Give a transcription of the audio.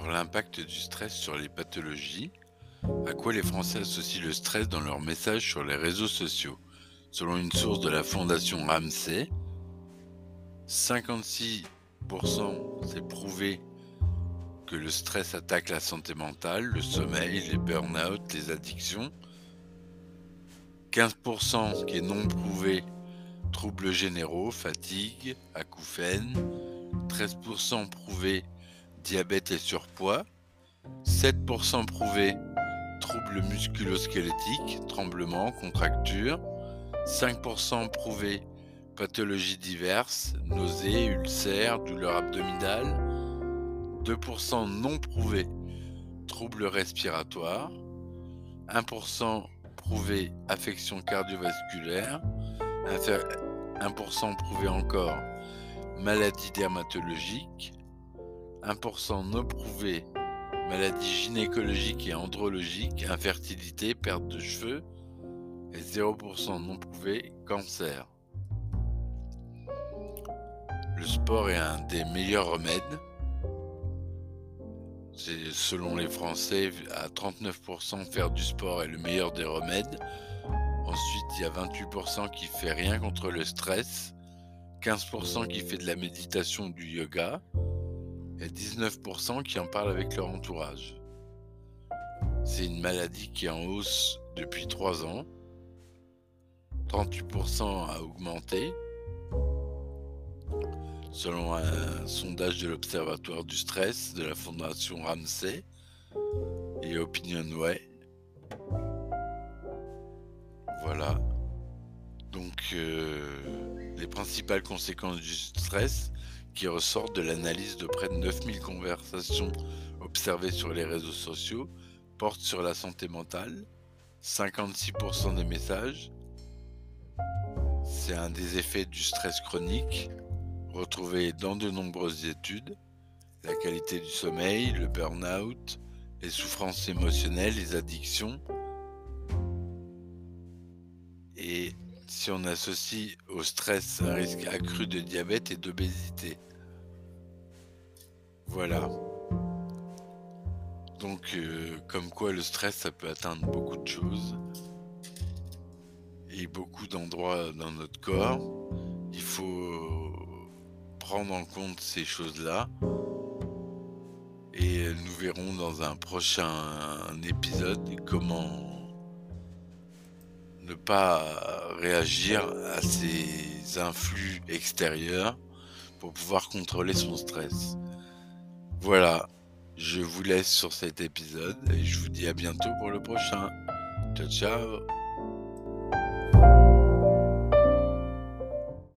l'impact du stress sur les pathologies À quoi les Français associent le stress dans leurs messages sur les réseaux sociaux? Selon une source de la fondation Ramsey, 56% c'est prouvé que le stress attaque la santé mentale, le sommeil, les burn-out, les addictions. 15% qui est non prouvé, troubles généraux, fatigue, acouphènes. 13% prouvé, diabète et surpoids. 7% prouvé, troubles musculo-squelettiques, tremblements, contractures. 5% prouvé, pathologies diverses, nausées, ulcères, douleurs abdominales. 2% non prouvés, troubles respiratoires. 1% prouvé, affection cardiovasculaire. 1% prouvé encore, maladie dermatologique. 1% non prouvé, maladie gynécologique et andrologique, infertilité, perte de cheveux, et 0% non prouvé cancer. Le sport est un des meilleurs remèdes. Selon les Français, à 39% faire du sport est le meilleur des remèdes. Ensuite, il y a 28% qui fait rien contre le stress, 15% qui fait de la méditation ou du yoga, et 19% qui en parlent avec leur entourage. C'est une maladie qui est en hausse depuis 3 ans. 38% a augmenté. Selon un sondage de l'Observatoire du stress de la Fondation Ramsey et Opinionway. Voilà. Donc, euh, les principales conséquences du stress qui ressortent de l'analyse de près de 9000 conversations observées sur les réseaux sociaux portent sur la santé mentale. 56% des messages c'est un des effets du stress chronique retrouvé dans de nombreuses études. La qualité du sommeil, le burn-out, les souffrances émotionnelles, les addictions. Et si on associe au stress un risque accru de diabète et d'obésité. Voilà. Donc, euh, comme quoi le stress, ça peut atteindre beaucoup de choses et beaucoup d'endroits dans notre corps. Il faut prendre en compte ces choses-là. Et nous verrons dans un prochain épisode comment ne pas réagir à ces influx extérieurs pour pouvoir contrôler son stress. Voilà, je vous laisse sur cet épisode et je vous dis à bientôt pour le prochain. Ciao ciao